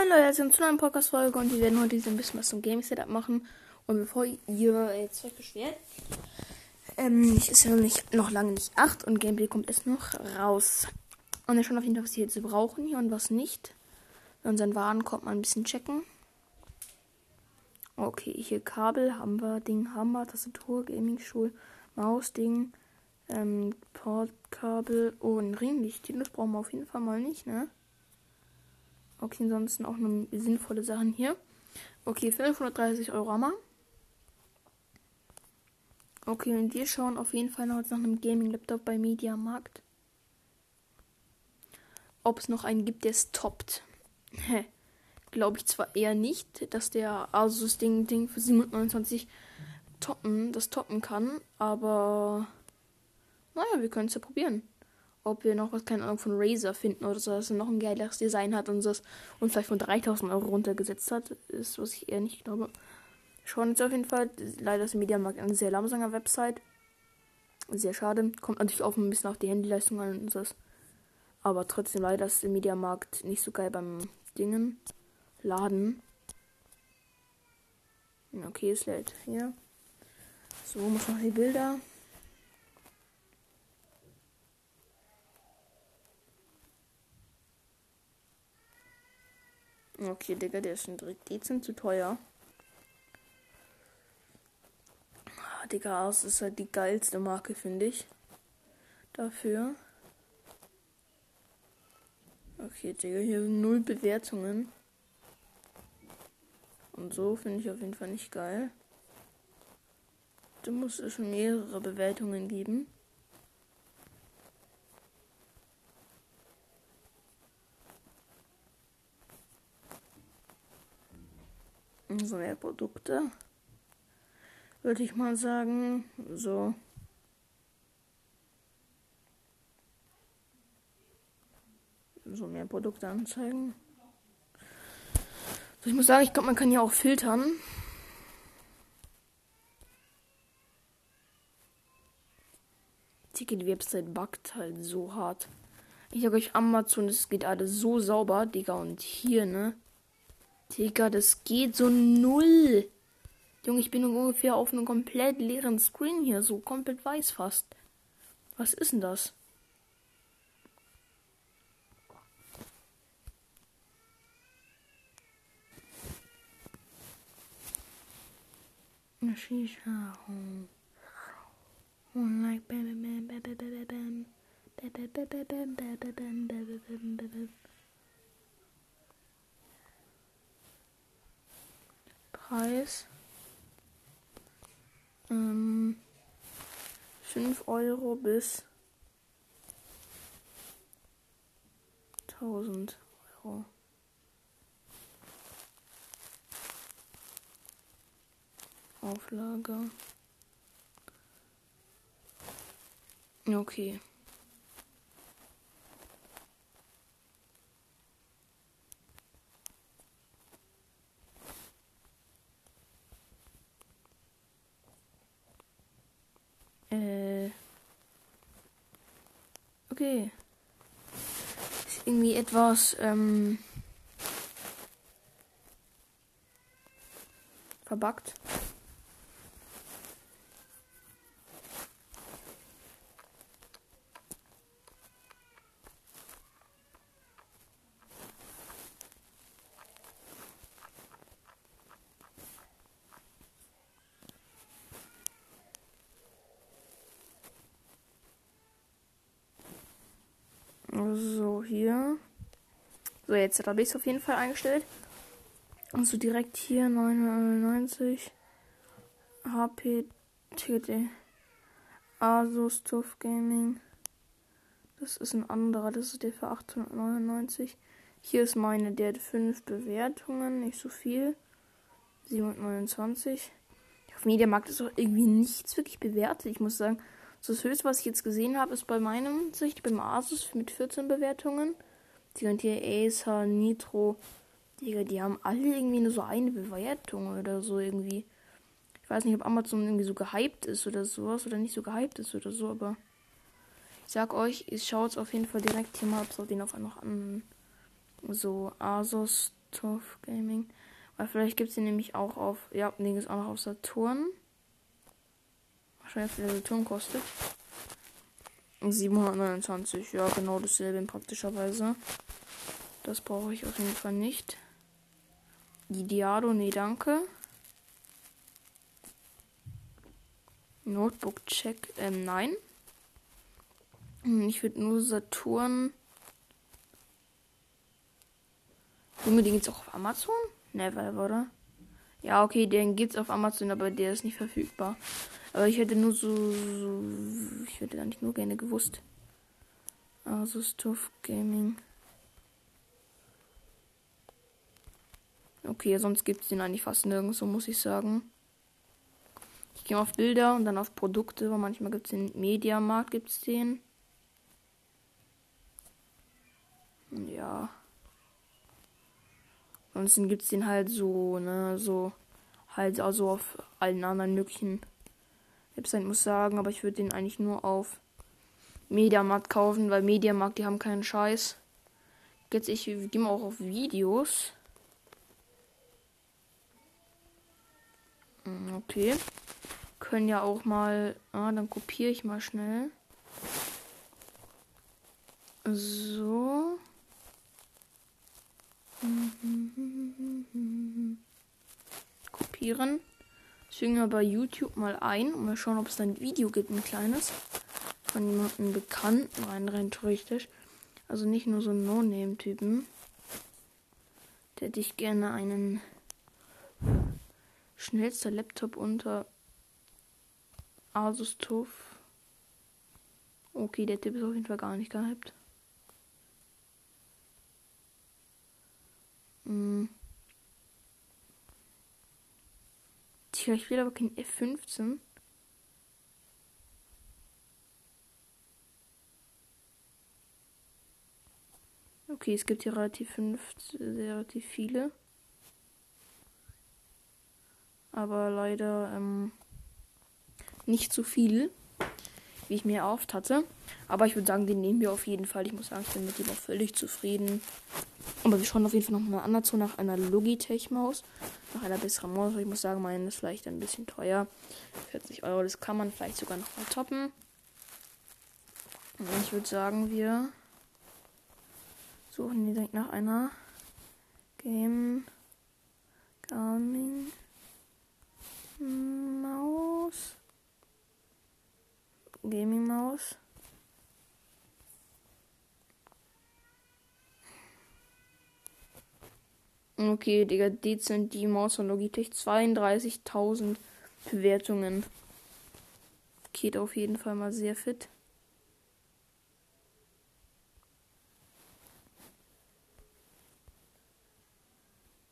Moin Leute, willkommen zu einer Podcast-Folge und wir werden heute ein bisschen was zum Game-Setup machen. Und bevor ihr jetzt euch beschwert, ähm, ich ist ja noch, nicht, noch lange nicht 8 und Gameplay kommt erst noch raus. Und wir schauen auf jeden Fall, was wir jetzt brauchen hier und was nicht. Bei unseren Waren kommt man ein bisschen checken. Okay, hier Kabel haben wir, Ding haben wir, Tastatur, Gaming-Stuhl, Maus, Ding, ähm, Portkabel und Ringlicht. Das brauchen wir auf jeden Fall mal nicht, ne? Okay, ansonsten auch nur sinnvolle Sachen hier. Okay, 530 Euro haben wir. Okay, und wir schauen auf jeden Fall noch nach einem Gaming-Laptop bei Mediamarkt. Ob es noch einen gibt, der es toppt. Glaube ich zwar eher nicht, dass der Asus Ding, Ding für 729 toppen, das toppen kann, aber naja, wir können es ja probieren ob wir noch was, keine Ahnung, von Razer finden oder so, dass er noch ein geileres Design hat und das und vielleicht von 3000 Euro runtergesetzt hat, ist, was ich eher nicht glaube. Schauen jetzt auf jeden Fall. Leider ist Mediamarkt eine sehr langsamer Website. Sehr schade. Kommt natürlich auch ein bisschen auf die Handyleistung an und das. Aber trotzdem leider ist der Mediamarkt nicht so geil beim Dingen. Laden. Okay, es lädt hier. So, muss noch die Bilder. Okay, Digga, der ist schon direkt dezent zu teuer. Ah, Digga, Ars ist halt die geilste Marke, finde ich. Dafür. Okay, Digga, hier sind null Bewertungen. Und so finde ich auf jeden Fall nicht geil. Da muss es schon mehrere Bewertungen geben. So mehr Produkte. Würde ich mal sagen. So. So mehr Produkte anzeigen. So, ich muss sagen, ich glaube, man kann ja auch filtern. Die Website buggt halt so hart. Ich sag euch, Amazon, es geht alles so sauber, Digga. Und hier, ne? Digga, das geht so null. Junge, ich bin ungefähr auf einem komplett leeren Screen hier, so komplett weiß fast. Was ist denn das? Shisha. Like bam bam bam bam bam bam bam bam bam bam bam bam bam bam bam Preis. Ähm, 5 Euro bis 1000 Euro. Auflage. Okay. Okay. Ist irgendwie etwas ähm, verbuggt. Hier. So, jetzt habe ich es auf jeden Fall eingestellt. Und so direkt hier 999 HP TD Asus TUF Gaming. Das ist ein anderer, das ist der für 899. Hier ist meine, der hat 5 Bewertungen, nicht so viel. 729. Auf Mediamarkt ist auch irgendwie nichts wirklich bewertet. Ich muss sagen, das höchste, was ich jetzt gesehen habe, ist bei meinem Sicht, beim Asus mit 14 Bewertungen. Die und hier Acer, Nitro. Digga, die haben alle irgendwie nur so eine Bewertung oder so irgendwie. Ich weiß nicht, ob Amazon irgendwie so gehypt ist oder sowas oder nicht so gehypt ist oder so, aber ich sag euch, ich schaue es auf jeden Fall direkt hier mal, ob es auf den auf einmal an. So, Asus Tough Gaming. Weil vielleicht gibt es den nämlich auch auf. Ja, den ist auch noch auf Saturn. Wahrscheinlich, wie der Saturn kostet. 729, ja, genau dasselbe praktischerweise. Das brauche ich auf jeden Fall nicht. Diado, nee, danke. Notebook Check, ähm, nein. Hm, ich würde nur Saturn. Den gibt's auch auf Amazon? Never, oder? Ja, okay, den gibt's auf Amazon, aber der ist nicht verfügbar. Aber ich hätte nur so, so ich hätte eigentlich nur gerne gewusst. Also Stuff Gaming. Okay, sonst gibt es den eigentlich fast nirgendwo, muss ich sagen. Ich gehe auf Bilder und dann auf Produkte, weil manchmal gibt es den Mediamarkt, gibt es den. Ja. Ansonsten gibt es den halt so, ne, so, halt also auf allen anderen möglichen Webseiten, muss sagen, aber ich würde den eigentlich nur auf Mediamarkt kaufen, weil Mediamarkt, die haben keinen Scheiß. Jetzt ich gehe mal auch auf Videos. Hm, okay. Können ja auch mal. Ah, dann kopiere ich mal schnell. So. Kopieren. Fügen wir bei YouTube mal ein und mal schauen, ob es da ein Video gibt, ein kleines. Von jemandem Bekannten rein, rein richtig. Also nicht nur so ein No-Name-Typen. Der hätte ich gerne einen schnellster Laptop unter Asus TUF. Okay, der Tipp ist auf jeden Fall gar nicht gehypt. Hm. Tja, ich will aber kein F15. Okay, es gibt hier relativ, fünf, relativ viele. Aber leider ähm, nicht so viel, wie ich mir erhofft hatte. Aber ich würde sagen, den nehmen wir auf jeden Fall. Ich muss sagen, ich bin mit dem auch völlig zufrieden. Aber wir schauen auf jeden Fall noch mal anders zu nach einer Logitech-Maus. Nach einer besseren Maus. Ich muss sagen, meine ist vielleicht ein bisschen teuer. 40 Euro, das kann man vielleicht sogar noch mal toppen. Und ich würde sagen, wir suchen direkt nach einer Game Gaming Maus. Gaming Maus. Okay, Digga, dezent die Maus von Logitech. 32.000 Bewertungen. Geht auf jeden Fall mal sehr fit.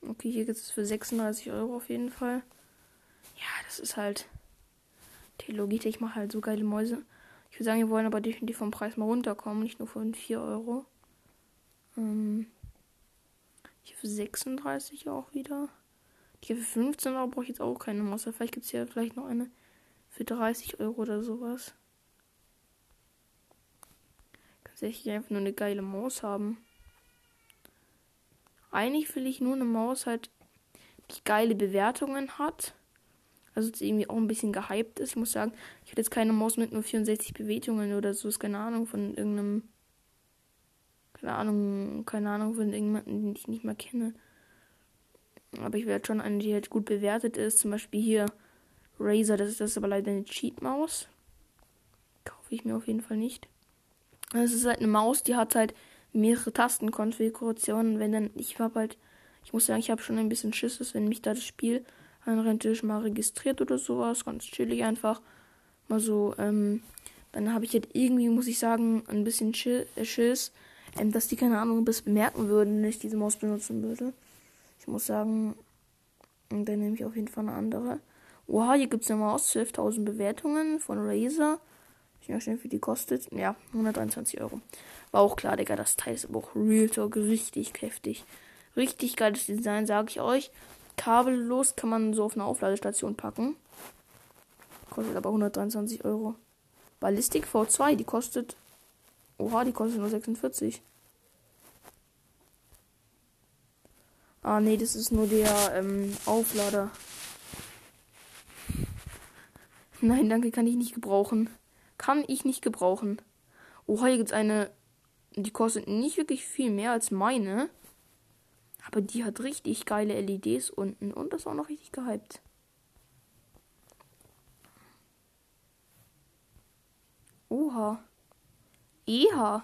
Okay, hier gibt es für 36 Euro auf jeden Fall. Ja, das ist halt. Die Logitech macht halt so geile Mäuse. Ich würde sagen, wir wollen aber definitiv vom Preis mal runterkommen, nicht nur von 4 Euro. Ähm. Hier für 36 auch wieder. Hier für 15 Euro brauche ich jetzt auch keine Maus. Vielleicht gibt es hier vielleicht noch eine für 30 Euro oder sowas. Kann ich einfach nur eine geile Maus haben. Eigentlich will ich nur eine Maus halt, die geile Bewertungen hat. Also jetzt irgendwie auch ein bisschen gehypt ist. Ich muss sagen, ich hätte jetzt keine Maus mit nur 64 Bewertungen oder so. Ist keine Ahnung von irgendeinem keine Ahnung, keine Ahnung von irgendjemandem, den ich nicht mal kenne. Aber ich werde schon eine, die halt gut bewertet ist. Zum Beispiel hier Razer, das ist das aber leider eine Cheat-Maus. Kaufe ich mir auf jeden Fall nicht. Das ist halt eine Maus, die hat halt mehrere Tastenkonfigurationen. Wenn dann, ich habe halt, ich muss sagen, ich habe schon ein bisschen Schisses, wenn mich da das Spiel anrennt, mal registriert oder sowas. Ganz chillig einfach. Mal so, ähm, dann habe ich halt irgendwie, muss ich sagen, ein bisschen Schiss, ähm, dass die keine Ahnung bis bemerken würden, wenn ich diese Maus benutzen würde. Ich muss sagen, dann nehme ich auf jeden Fall eine andere. Oha, hier gibt es eine Maus, 12.000 Bewertungen von Razer. Ich weiß nicht, wie die kostet. Ja, 123 Euro. War auch klar, Digga, das Teil ist aber auch Real Talk richtig heftig. Richtig geiles Design, sage ich euch. Kabellos kann man so auf eine Aufladestation packen. Kostet aber 123 Euro. Ballistik V2, die kostet Oha, die kostet nur 46. Ah, nee, das ist nur der ähm, Auflader. Nein, danke, kann ich nicht gebrauchen. Kann ich nicht gebrauchen. Oh, hier gibt's eine. Die kostet nicht wirklich viel mehr als meine. Aber die hat richtig geile LEDs unten. Und das ist auch noch richtig gehypt. Oha. Eha.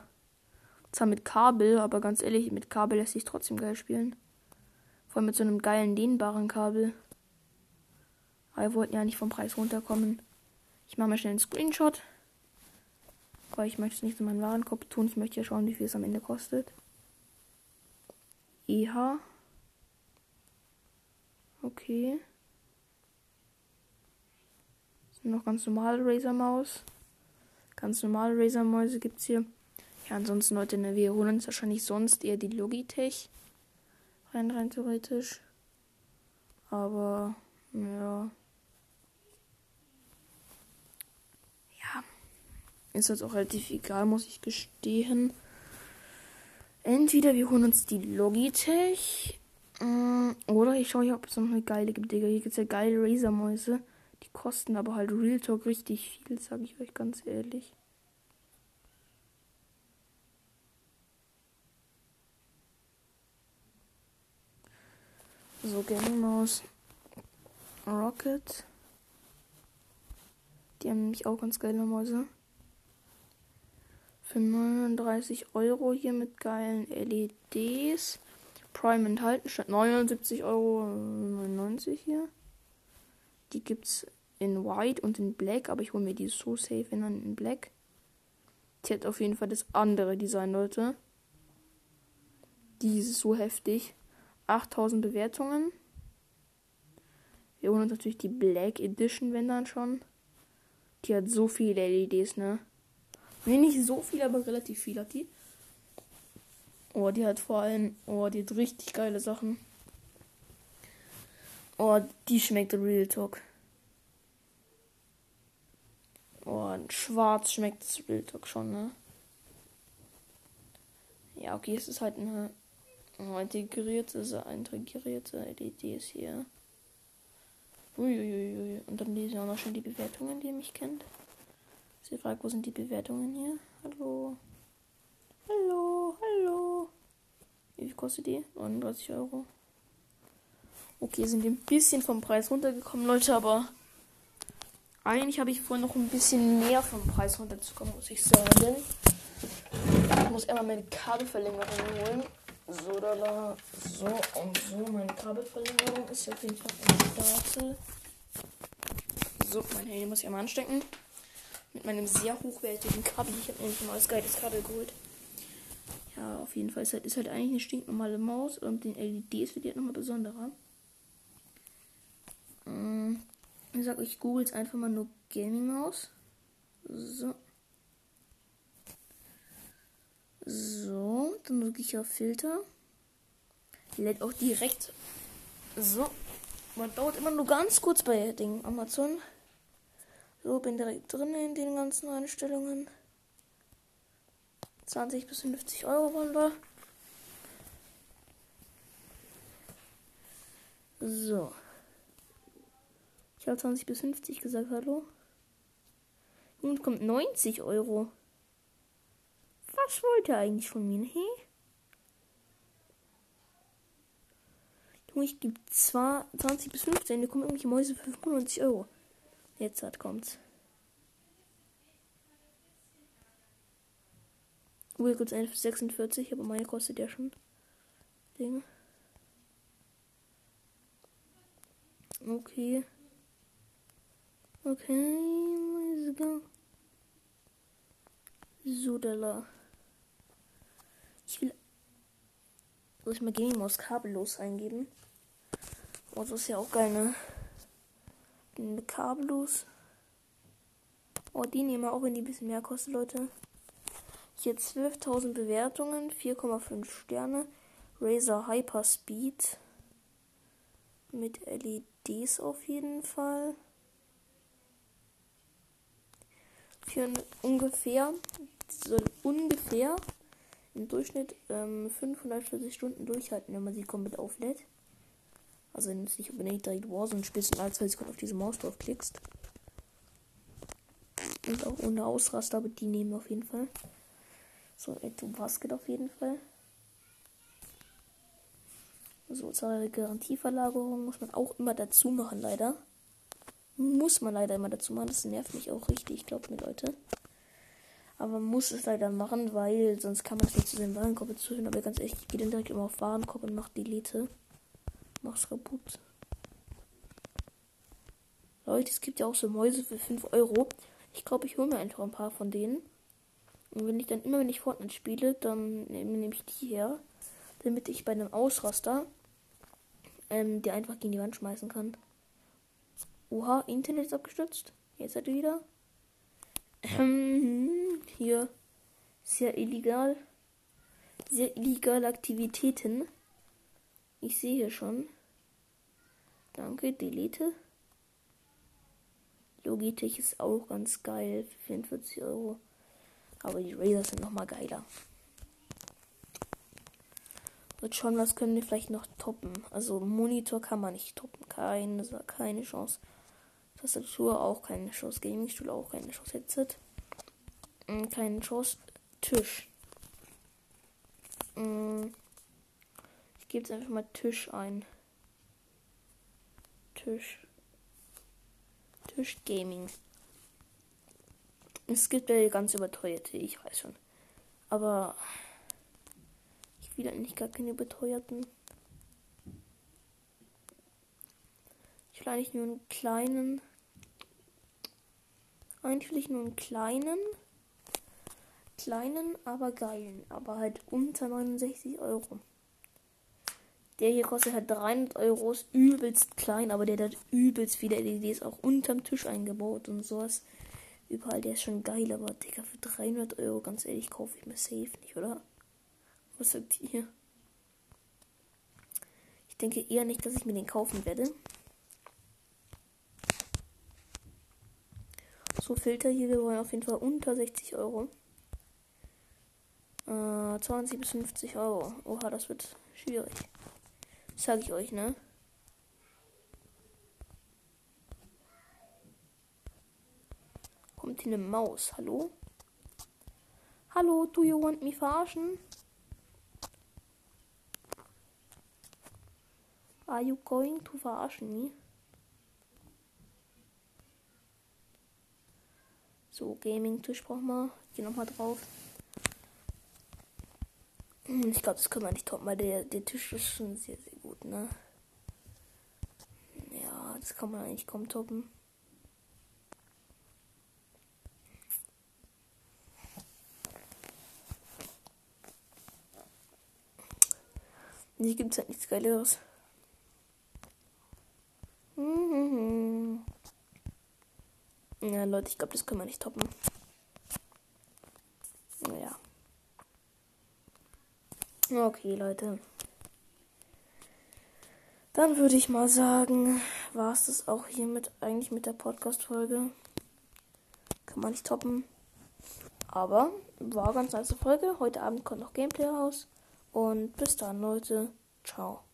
Zwar mit Kabel, aber ganz ehrlich, mit Kabel lässt sich trotzdem geil spielen. Vor allem mit so einem geilen dehnbaren Kabel. Aber wir wollten ja nicht vom Preis runterkommen. Ich mache mal schnell einen Screenshot. Weil ich möchte es nicht in meinen Warenkorb tun. Ich möchte ja schauen, wie viel es am Ende kostet. EH. Okay. Das sind noch ganz normale Razer-Maus. Ganz normale Razer-Mäuse gibt es hier. Ja, ansonsten Leute, ne, wir holen uns wahrscheinlich sonst eher die Logitech. Rein, rein theoretisch. Aber, ja. Ja. Ist jetzt auch relativ egal, muss ich gestehen. Entweder wir holen uns die Logitech. Mm, oder ich schaue hier, ob es noch eine geile gibt, Digga. Hier gibt es ja geile Razer-Mäuse. Kosten aber halt Real Talk richtig viel, sage ich euch ganz ehrlich. So, Gaming Maus. Rocket. Die haben nämlich auch ganz geile Mäuse. Für 39 Euro hier mit geilen LEDs. Prime enthalten statt 79,99 Euro hier. Die gibt's in White und in Black, aber ich hole mir die so safe in, in Black. Die hat auf jeden Fall das andere Design, Leute. Die ist so heftig. 8000 Bewertungen. Wir holen uns natürlich die Black Edition, wenn dann schon. Die hat so viele LEDs, ne? Ne, nicht so viel, aber relativ viel hat die. Oh, die hat vor allem, oh, die hat richtig geile Sachen. Oh, die schmeckt Real Talk. Oh, schwarz schmeckt das Real Talk schon, ne? Ja, okay, es ist halt eine integrierte, integrierte LEDs hier. Uiuiui. Und dann lese ich auch noch schon die Bewertungen, die ihr mich kennt. Sie fragt, wo sind die Bewertungen hier? Hallo. Hallo, hallo. Wie viel kostet die? 39 Euro. Okay, sind wir ein bisschen vom Preis runtergekommen, Leute, aber eigentlich habe ich vorhin noch ein bisschen mehr vom Preis runterzukommen, muss ich sagen. Ich muss einmal meine Kabelverlängerung holen. So, da, da, so und so. Meine Kabelverlängerung ist auf jeden Fall am Start. So, mein Handy muss ich einmal anstecken. Mit meinem sehr hochwertigen Kabel. Ich habe nämlich ein neues geiles Kabel geholt. Ja, auf jeden Fall ist halt, ist halt eigentlich eine stinknormale Maus und den LEDs wird die halt nochmal besonderer. Ähm, ich sag euch, googelt einfach mal nur Gaming Maus. So. So, dann drücke ich auf Filter. Die lädt auch direkt. So. Man dauert immer nur ganz kurz bei Ding Amazon. So, bin direkt drin in den ganzen Einstellungen. 20 bis 50 Euro waren wir. So. Habe 20 bis 50 gesagt, hallo. Nun kommt 90 Euro. Was wollte er eigentlich von mir, hey? Junge, ich gebe zwar 20 bis 15, da kommen irgendwelche Mäuse für 95 Euro. Jetzt hat kommt's. Google kurz 46, aber meine kostet ja schon. Ding. Okay. Okay, let's go. So, da. Ich will. Soll ich mal Gaming Maus kabellos eingeben? Oh, das ist ja auch geil, ne? Kabellos. Oh, die nehmen wir auch, wenn die ein bisschen mehr kostet, Leute. Hier 12.000 Bewertungen, 4,5 Sterne. Razer Hyperspeed. Mit LEDs auf jeden Fall. Für ungefähr, soll ungefähr im Durchschnitt ähm, 540 Stunden durchhalten, wenn man sie komplett auflädt. Also wenn du nicht unbedingt direkt Warzone spielst und alle zwei Sekunden auf diese Maus drauf klickst. Und auch ohne Ausraster, aber die nehmen auf jeden Fall. So, Eto Basket auf jeden Fall. So, zwei Garantieverlagerung muss man auch immer dazu machen, leider. Muss man leider immer dazu machen. Das nervt mich auch richtig, glaubt mir, Leute. Aber man muss es leider machen, weil sonst kann man es nicht zu den Warenkorb zuhören. Aber ganz ehrlich, ich gehe dann direkt immer auf Warenkorb und mach Delete. Mach's kaputt. Leute, es gibt ja auch so Mäuse für 5 Euro. Ich glaube, ich hole mir einfach ein paar von denen. Und wenn ich dann immer, wenn ich Fortnite spiele, dann nehme ich die her. Damit ich bei einem Ausraster ähm, die einfach gegen die Wand schmeißen kann. Oha, Internet ist abgestürzt. Jetzt hat er wieder. Ähm, hier. Sehr illegal. Sehr illegale Aktivitäten. Ich sehe hier schon. Danke, delete. Logitech ist auch ganz geil für 44 Euro. Aber die Razer sind nochmal geiler. Wird schon, was können wir vielleicht noch toppen. Also Monitor kann man nicht toppen. Keine, keine Chance. Tastatur auch keine Chance. Gamingstuhl auch keine Chance. Headset. Mm, keine Chance. Tisch. Mm, ich gebe jetzt einfach mal Tisch ein. Tisch. Tisch Gaming. Es gibt ja ganz überteuerte, ich weiß schon. Aber wieder eigentlich gar keine beteuerten. Ich will eigentlich nur einen kleinen. Eigentlich nur einen kleinen. Kleinen, aber geilen. Aber halt unter 69 Euro. Der hier kostet halt 300 Euro, ist übelst klein, aber der hat übelst viele LEDs auch unterm Tisch eingebaut und sowas. Überall, der ist schon geil, aber Digga, für 300 Euro, ganz ehrlich, kaufe ich mir safe nicht, oder? Was sagt ihr? Ich denke eher nicht, dass ich mir den kaufen werde. So, Filter hier, wir wollen auf jeden Fall unter 60 Euro. Äh, 20 bis 50 Euro. Oha, das wird schwierig. Das sage ich euch, ne? Kommt hier eine Maus. Hallo? Hallo, do you want me verarschen? Are you going to verarschen me? So, Gaming-Tisch brauchen wir. Hier nochmal drauf. Hm, ich glaube, das können wir nicht toppen, weil der, der Tisch ist schon sehr, sehr gut, ne? Ja, das kann man eigentlich kaum toppen. Hier gibt es halt nichts Geileres. Mhm. Ja, Leute, ich glaube, das können wir nicht toppen. Naja. Okay, Leute. Dann würde ich mal sagen, war es das auch hiermit eigentlich mit der Podcast-Folge. Kann man nicht toppen. Aber war ganz nice Folge. Heute Abend kommt noch Gameplay raus. Und bis dann, Leute. Ciao.